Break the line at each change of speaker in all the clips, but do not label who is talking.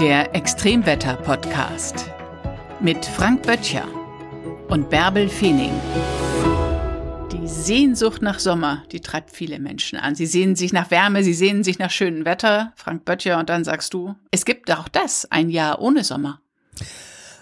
Der Extremwetter-Podcast mit Frank Böttcher und Bärbel Feening. Die Sehnsucht nach Sommer, die treibt viele Menschen an. Sie sehnen sich nach Wärme, sie sehnen sich nach schönem Wetter. Frank Böttcher, und dann sagst du, es gibt auch das, ein Jahr ohne Sommer.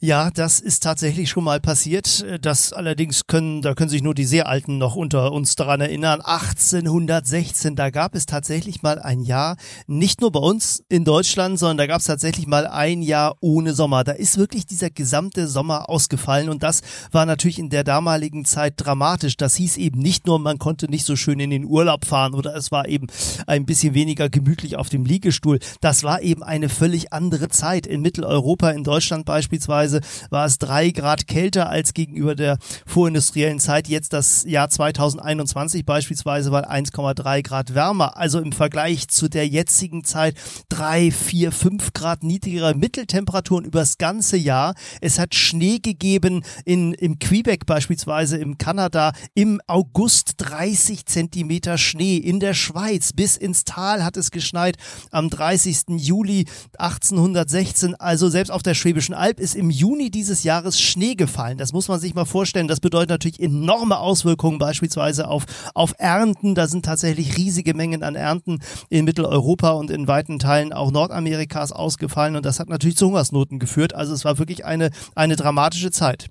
Ja, das ist tatsächlich schon mal passiert. Das allerdings können, da können sich nur die sehr Alten noch unter uns daran erinnern. 1816, da gab es tatsächlich mal ein Jahr, nicht nur bei uns in Deutschland, sondern da gab es tatsächlich mal ein Jahr ohne Sommer. Da ist wirklich dieser gesamte Sommer ausgefallen und das war natürlich in der damaligen Zeit dramatisch. Das hieß eben nicht nur, man konnte nicht so schön in den Urlaub fahren oder es war eben ein bisschen weniger gemütlich auf dem Liegestuhl. Das war eben eine völlig andere Zeit. In Mitteleuropa, in Deutschland beispielsweise Beispielsweise war es drei Grad kälter als gegenüber der vorindustriellen Zeit. Jetzt das Jahr 2021 beispielsweise war 1,3 Grad wärmer. Also im Vergleich zu der jetzigen Zeit drei, vier, fünf Grad niedrigere Mitteltemperaturen übers ganze Jahr. Es hat Schnee gegeben in, im Quebec beispielsweise, im Kanada, im August 30 Zentimeter Schnee. In der Schweiz bis ins Tal hat es geschneit am 30. Juli 1816. Also selbst auf der Schwäbischen Alb ist im Juni dieses Jahres Schnee gefallen. Das muss man sich mal vorstellen. Das bedeutet natürlich enorme Auswirkungen beispielsweise auf, auf Ernten. Da sind tatsächlich riesige Mengen an Ernten in Mitteleuropa und in weiten Teilen auch Nordamerikas ausgefallen. Und das hat natürlich zu Hungersnoten geführt. Also es war wirklich eine, eine dramatische Zeit.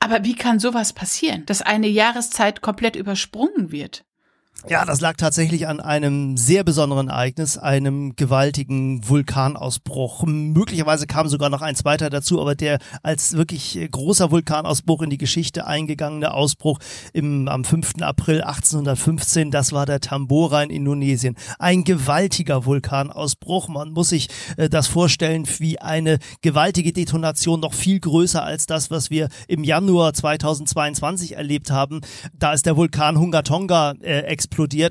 Aber wie kann sowas passieren, dass eine Jahreszeit komplett übersprungen wird?
Ja, das lag tatsächlich an einem sehr besonderen Ereignis, einem gewaltigen Vulkanausbruch. Möglicherweise kam sogar noch ein zweiter dazu, aber der als wirklich großer Vulkanausbruch in die Geschichte eingegangene Ausbruch im, am 5. April 1815, das war der Tambora in Indonesien. Ein gewaltiger Vulkanausbruch. Man muss sich äh, das vorstellen wie eine gewaltige Detonation, noch viel größer als das, was wir im Januar 2022 erlebt haben. Da ist der Vulkan Hungatonga äh,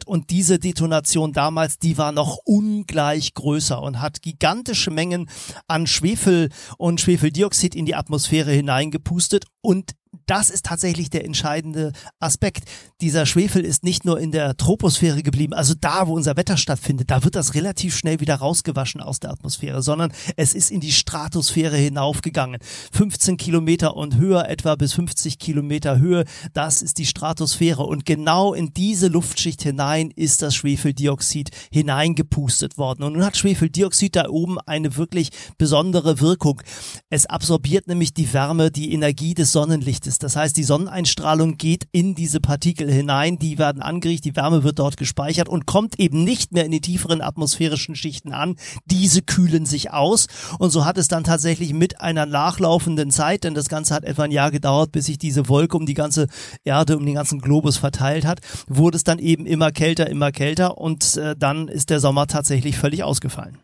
und diese Detonation damals, die war noch ungleich größer und hat gigantische Mengen an Schwefel und Schwefeldioxid in die Atmosphäre hineingepustet und das ist tatsächlich der entscheidende Aspekt. Dieser Schwefel ist nicht nur in der Troposphäre geblieben, also da, wo unser Wetter stattfindet, da wird das relativ schnell wieder rausgewaschen aus der Atmosphäre, sondern es ist in die Stratosphäre hinaufgegangen. 15 Kilometer und höher, etwa bis 50 Kilometer Höhe, das ist die Stratosphäre. Und genau in diese Luftschicht hinein ist das Schwefeldioxid hineingepustet worden. Und nun hat Schwefeldioxid da oben eine wirklich besondere Wirkung. Es absorbiert nämlich die Wärme, die Energie des Sonnenlichtes ist. Das heißt, die Sonneneinstrahlung geht in diese Partikel hinein, die werden angerichtet, die Wärme wird dort gespeichert und kommt eben nicht mehr in die tieferen atmosphärischen Schichten an. Diese kühlen sich aus und so hat es dann tatsächlich mit einer nachlaufenden Zeit, denn das Ganze hat etwa ein Jahr gedauert, bis sich diese Wolke um die ganze Erde, um den ganzen Globus verteilt hat, wurde es dann eben immer kälter, immer kälter und äh, dann ist der Sommer tatsächlich völlig ausgefallen.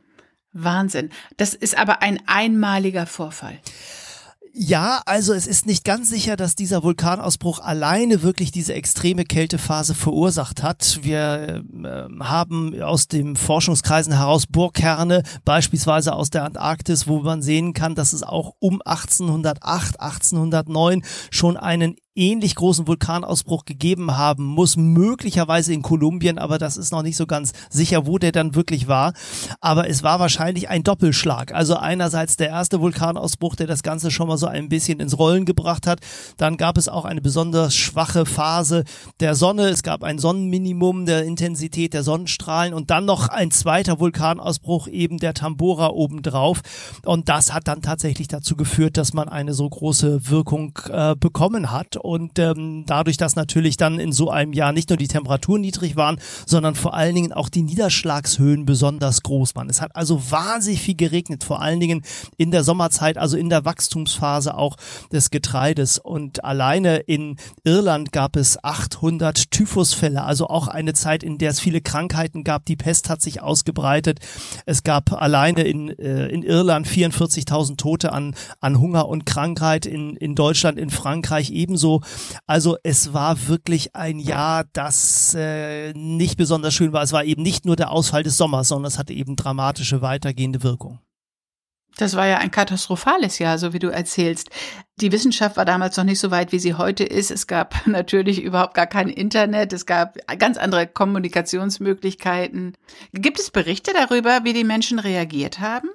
Wahnsinn. Das ist aber ein einmaliger Vorfall.
Ja, also es ist nicht ganz sicher, dass dieser Vulkanausbruch alleine wirklich diese extreme Kältephase verursacht hat. Wir äh, haben aus den Forschungskreisen heraus Burgkerne, beispielsweise aus der Antarktis, wo man sehen kann, dass es auch um 1808, 1809 schon einen ähnlich großen Vulkanausbruch gegeben haben muss, möglicherweise in Kolumbien, aber das ist noch nicht so ganz sicher, wo der dann wirklich war. Aber es war wahrscheinlich ein Doppelschlag. Also einerseits der erste Vulkanausbruch, der das Ganze schon mal so ein bisschen ins Rollen gebracht hat. Dann gab es auch eine besonders schwache Phase der Sonne. Es gab ein Sonnenminimum der Intensität der Sonnenstrahlen und dann noch ein zweiter Vulkanausbruch, eben der Tambora obendrauf. Und das hat dann tatsächlich dazu geführt, dass man eine so große Wirkung äh, bekommen hat und ähm, dadurch, dass natürlich dann in so einem Jahr nicht nur die Temperaturen niedrig waren, sondern vor allen Dingen auch die Niederschlagshöhen besonders groß waren. Es hat also wahnsinnig viel geregnet, vor allen Dingen in der Sommerzeit, also in der Wachstumsphase auch des Getreides. Und alleine in Irland gab es 800 Typhusfälle, also auch eine Zeit, in der es viele Krankheiten gab. Die Pest hat sich ausgebreitet. Es gab alleine in, äh, in Irland 44.000 Tote an, an Hunger und Krankheit, in, in Deutschland, in Frankreich ebenso also es war wirklich ein Jahr, das äh, nicht besonders schön war. Es war eben nicht nur der Ausfall des Sommers, sondern es hatte eben dramatische weitergehende Wirkung.
Das war ja ein katastrophales Jahr, so wie du erzählst. Die Wissenschaft war damals noch nicht so weit, wie sie heute ist. Es gab natürlich überhaupt gar kein Internet. Es gab ganz andere Kommunikationsmöglichkeiten. Gibt es Berichte darüber, wie die Menschen reagiert haben?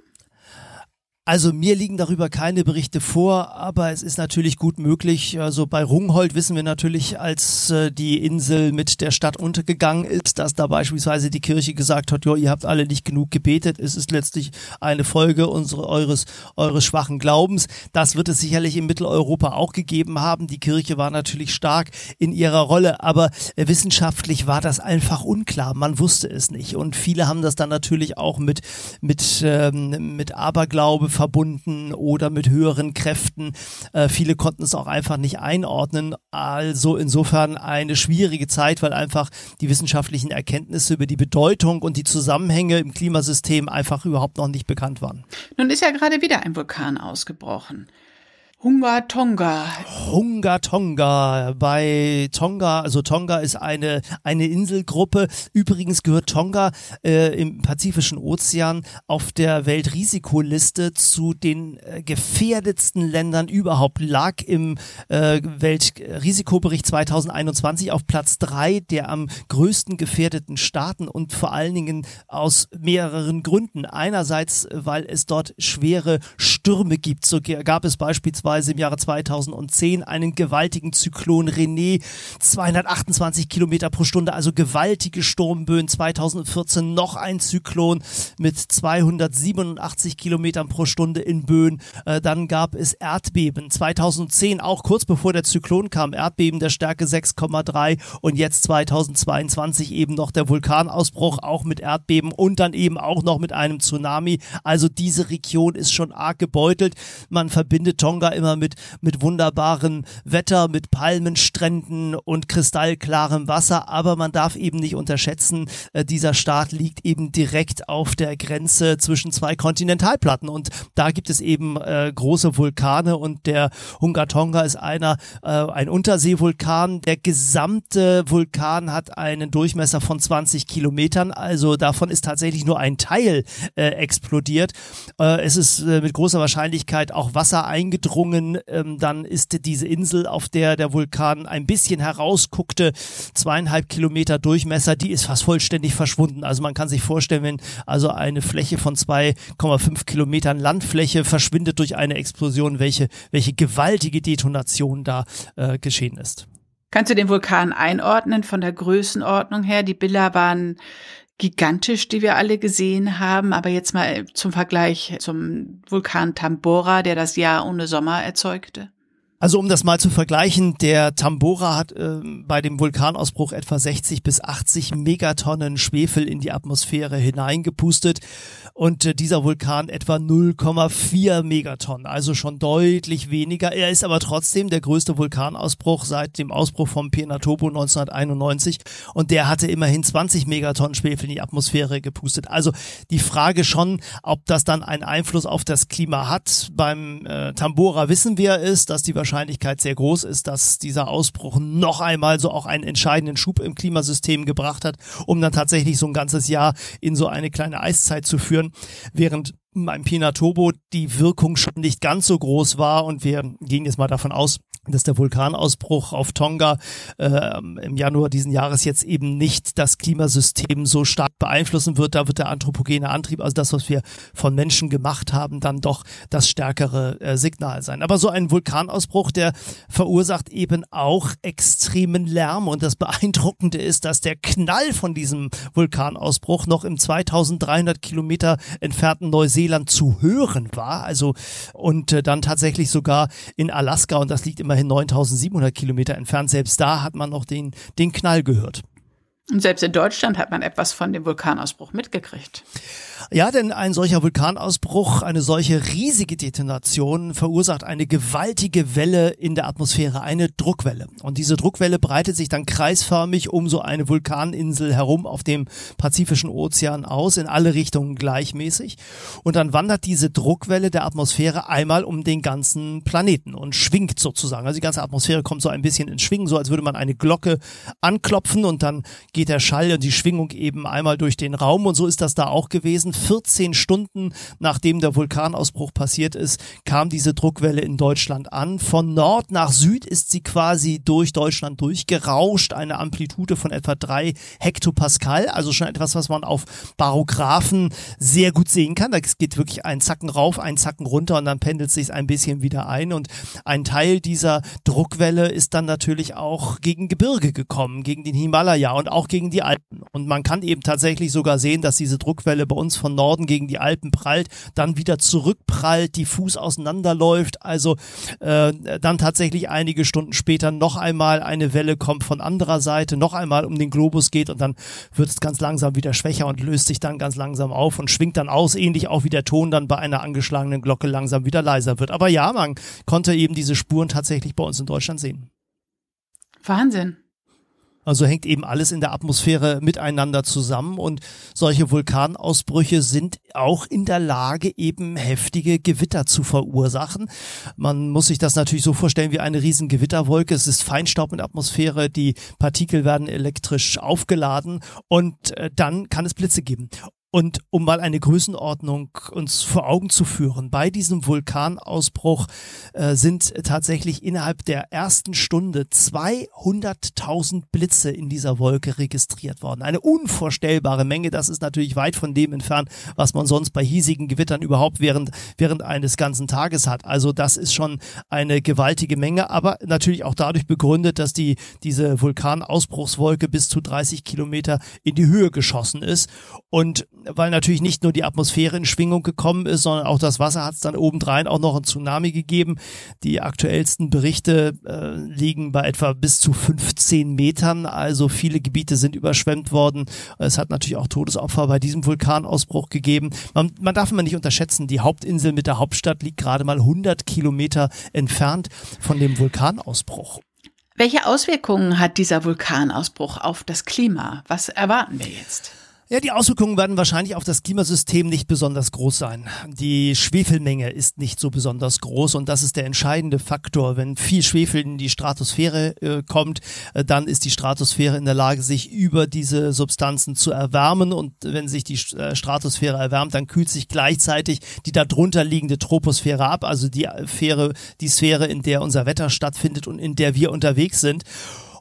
Also mir liegen darüber keine Berichte vor, aber es ist natürlich gut möglich. Also bei Rungholt wissen wir natürlich, als äh, die Insel mit der Stadt untergegangen ist, dass da beispielsweise die Kirche gesagt hat, jo, ihr habt alle nicht genug gebetet. Es ist letztlich eine Folge unsere, eures, eures schwachen Glaubens. Das wird es sicherlich in Mitteleuropa auch gegeben haben. Die Kirche war natürlich stark in ihrer Rolle, aber äh, wissenschaftlich war das einfach unklar. Man wusste es nicht. Und viele haben das dann natürlich auch mit, mit, ähm, mit Aberglaube verbunden oder mit höheren Kräften. Äh, viele konnten es auch einfach nicht einordnen. Also insofern eine schwierige Zeit, weil einfach die wissenschaftlichen Erkenntnisse über die Bedeutung und die Zusammenhänge im Klimasystem einfach überhaupt noch nicht bekannt waren.
Nun ist ja gerade wieder ein Vulkan ausgebrochen. Hunga Tonga.
Hunga Tonga. Bei Tonga, also Tonga ist eine, eine Inselgruppe. Übrigens gehört Tonga äh, im Pazifischen Ozean auf der Weltrisikoliste zu den äh, gefährdetsten Ländern überhaupt. Lag im äh, Weltrisikobericht 2021 auf Platz drei der am größten gefährdeten Staaten und vor allen Dingen aus mehreren Gründen. Einerseits, weil es dort schwere Stürme gibt. So gab es beispielsweise beispielsweise im Jahre 2010 einen gewaltigen Zyklon René, 228 Kilometer pro Stunde, also gewaltige Sturmböen. 2014 noch ein Zyklon mit 287 Kilometern pro Stunde in Böen. Äh, dann gab es Erdbeben. 2010 auch kurz bevor der Zyklon kam, Erdbeben der Stärke 6,3 und jetzt 2022 eben noch der Vulkanausbruch, auch mit Erdbeben und dann eben auch noch mit einem Tsunami. Also diese Region ist schon arg gebeutelt. Man verbindet Tonga immer mit, mit wunderbarem Wetter, mit Palmenstränden und kristallklarem Wasser. Aber man darf eben nicht unterschätzen, äh, dieser Staat liegt eben direkt auf der Grenze zwischen zwei Kontinentalplatten. Und da gibt es eben äh, große Vulkane und der Hungatonga ist einer, äh, ein Unterseevulkan. Der gesamte Vulkan hat einen Durchmesser von 20 Kilometern. Also davon ist tatsächlich nur ein Teil äh, explodiert. Äh, es ist äh, mit großer Wahrscheinlichkeit auch Wasser eingedrungen Strömungen. Ähm, dann ist diese Insel, auf der der Vulkan ein bisschen herausguckte, zweieinhalb Kilometer Durchmesser, die ist fast vollständig verschwunden. Also man kann sich vorstellen, wenn also eine Fläche von 2,5 Kilometern Landfläche verschwindet durch eine Explosion, welche, welche gewaltige Detonation da äh, geschehen ist.
Kannst du den Vulkan einordnen von der Größenordnung her? Die Bilder waren gigantisch, die wir alle gesehen haben. Aber jetzt mal zum Vergleich zum Vulkan Tambora, der das Jahr ohne Sommer erzeugte.
Also um das mal zu vergleichen, der Tambora hat äh, bei dem Vulkanausbruch etwa 60 bis 80 Megatonnen Schwefel in die Atmosphäre hineingepustet und äh, dieser Vulkan etwa 0,4 Megatonnen, also schon deutlich weniger. Er ist aber trotzdem der größte Vulkanausbruch seit dem Ausbruch vom Pinatubo 1991 und der hatte immerhin 20 Megatonnen Schwefel in die Atmosphäre gepustet. Also die Frage schon, ob das dann einen Einfluss auf das Klima hat. Beim äh, Tambora wissen wir es, dass die Wahrscheinlichkeit sehr groß ist, dass dieser Ausbruch noch einmal so auch einen entscheidenden Schub im Klimasystem gebracht hat, um dann tatsächlich so ein ganzes Jahr in so eine kleine Eiszeit zu führen, während beim Pinatobo die Wirkung schon nicht ganz so groß war und wir gehen jetzt mal davon aus, dass der Vulkanausbruch auf Tonga äh, im Januar diesen Jahres jetzt eben nicht das Klimasystem so stark beeinflussen wird. Da wird der anthropogene Antrieb, also das, was wir von Menschen gemacht haben, dann doch das stärkere äh, Signal sein. Aber so ein Vulkanausbruch, der verursacht eben auch extremen Lärm und das Beeindruckende ist, dass der Knall von diesem Vulkanausbruch noch im 2300 Kilometer entfernten Neuseeland zu hören war. Also und äh, dann tatsächlich sogar in Alaska und das liegt immer immerhin 9700 Kilometer entfernt. Selbst da hat man noch den, den Knall gehört.
Und selbst in Deutschland hat man etwas von dem Vulkanausbruch mitgekriegt.
Ja, denn ein solcher Vulkanausbruch, eine solche riesige Detonation verursacht eine gewaltige Welle in der Atmosphäre, eine Druckwelle. Und diese Druckwelle breitet sich dann kreisförmig um so eine Vulkaninsel herum auf dem Pazifischen Ozean aus, in alle Richtungen gleichmäßig. Und dann wandert diese Druckwelle der Atmosphäre einmal um den ganzen Planeten und schwingt sozusagen. Also die ganze Atmosphäre kommt so ein bisschen ins Schwingen, so als würde man eine Glocke anklopfen und dann geht der Schall und die Schwingung eben einmal durch den Raum und so ist das da auch gewesen gewesen. 14 Stunden nachdem der Vulkanausbruch passiert ist, kam diese Druckwelle in Deutschland an. Von Nord nach Süd ist sie quasi durch Deutschland durchgerauscht. Eine Amplitude von etwa drei Hektopascal, also schon etwas, was man auf Barographen sehr gut sehen kann. Da geht wirklich ein Zacken rauf, ein Zacken runter und dann pendelt sich ein bisschen wieder ein. Und ein Teil dieser Druckwelle ist dann natürlich auch gegen Gebirge gekommen, gegen den Himalaya und auch gegen die Alpen. Und man kann eben tatsächlich sogar sehen, dass diese Druckwelle bei uns von Norden gegen die Alpen prallt, dann wieder zurückprallt, diffus auseinanderläuft. Also äh, dann tatsächlich einige Stunden später noch einmal eine Welle kommt von anderer Seite, noch einmal um den Globus geht und dann wird es ganz langsam wieder schwächer und löst sich dann ganz langsam auf und schwingt dann aus, ähnlich auch wie der Ton dann bei einer angeschlagenen Glocke langsam wieder leiser wird. Aber ja, man konnte eben diese Spuren tatsächlich bei uns in Deutschland sehen.
Wahnsinn.
Also hängt eben alles in der Atmosphäre miteinander zusammen und solche Vulkanausbrüche sind auch in der Lage, eben heftige Gewitter zu verursachen. Man muss sich das natürlich so vorstellen wie eine riesen Gewitterwolke. Es ist Feinstaub in der Atmosphäre, die Partikel werden elektrisch aufgeladen und äh, dann kann es Blitze geben. Und um mal eine Größenordnung uns vor Augen zu führen, bei diesem Vulkanausbruch äh, sind tatsächlich innerhalb der ersten Stunde 200.000 Blitze in dieser Wolke registriert worden. Eine unvorstellbare Menge. Das ist natürlich weit von dem entfernt, was man sonst bei hiesigen Gewittern überhaupt während, während eines ganzen Tages hat. Also das ist schon eine gewaltige Menge, aber natürlich auch dadurch begründet, dass die, diese Vulkanausbruchswolke bis zu 30 Kilometer in die Höhe geschossen ist. Und weil natürlich nicht nur die Atmosphäre in Schwingung gekommen ist, sondern auch das Wasser hat es dann obendrein auch noch ein Tsunami gegeben. Die aktuellsten Berichte äh, liegen bei etwa bis zu 15 Metern, also viele Gebiete sind überschwemmt worden. Es hat natürlich auch Todesopfer bei diesem Vulkanausbruch gegeben. Man, man darf immer nicht unterschätzen, die Hauptinsel mit der Hauptstadt liegt gerade mal 100 Kilometer entfernt von dem Vulkanausbruch.
Welche Auswirkungen hat dieser Vulkanausbruch auf das Klima? Was erwarten wir jetzt?
Ja, die Auswirkungen werden wahrscheinlich auf das Klimasystem nicht besonders groß sein. Die Schwefelmenge ist nicht so besonders groß und das ist der entscheidende Faktor. Wenn viel Schwefel in die Stratosphäre äh, kommt, äh, dann ist die Stratosphäre in der Lage, sich über diese Substanzen zu erwärmen und wenn sich die äh, Stratosphäre erwärmt, dann kühlt sich gleichzeitig die darunter liegende Troposphäre ab, also die Sphäre, die Sphäre, in der unser Wetter stattfindet und in der wir unterwegs sind.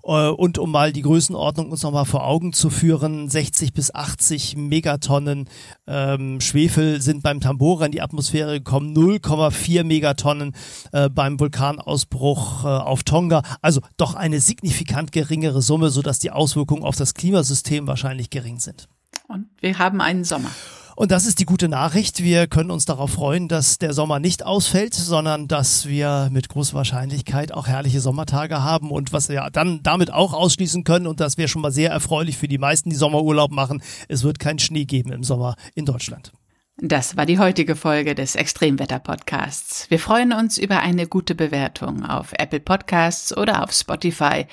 Äh, und um mal die Größenordnung uns nochmal vor Augen zu führen, 60 bis 80 Megatonnen ähm, Schwefel sind beim Tambora in die Atmosphäre gekommen, 0,4 Megatonnen äh, beim Vulkanausbruch äh, auf Tonga. Also doch eine signifikant geringere Summe, sodass die Auswirkungen auf das Klimasystem wahrscheinlich gering sind.
Und wir haben einen Sommer.
Und das ist die gute Nachricht. Wir können uns darauf freuen, dass der Sommer nicht ausfällt, sondern dass wir mit großer Wahrscheinlichkeit auch herrliche Sommertage haben und was wir dann damit auch ausschließen können und das wäre schon mal sehr erfreulich für die meisten, die Sommerurlaub machen. Es wird keinen Schnee geben im Sommer in Deutschland.
Das war die heutige Folge des Extremwetter-Podcasts. Wir freuen uns über eine gute Bewertung auf Apple Podcasts oder auf Spotify.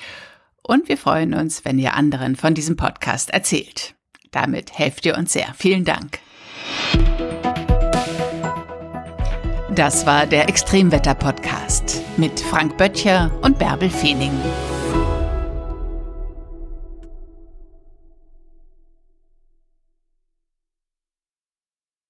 Und wir freuen uns, wenn ihr anderen von diesem Podcast erzählt. Damit helft ihr uns sehr. Vielen Dank. Das war der Extremwetter-Podcast mit Frank Böttcher und Bärbel Feening.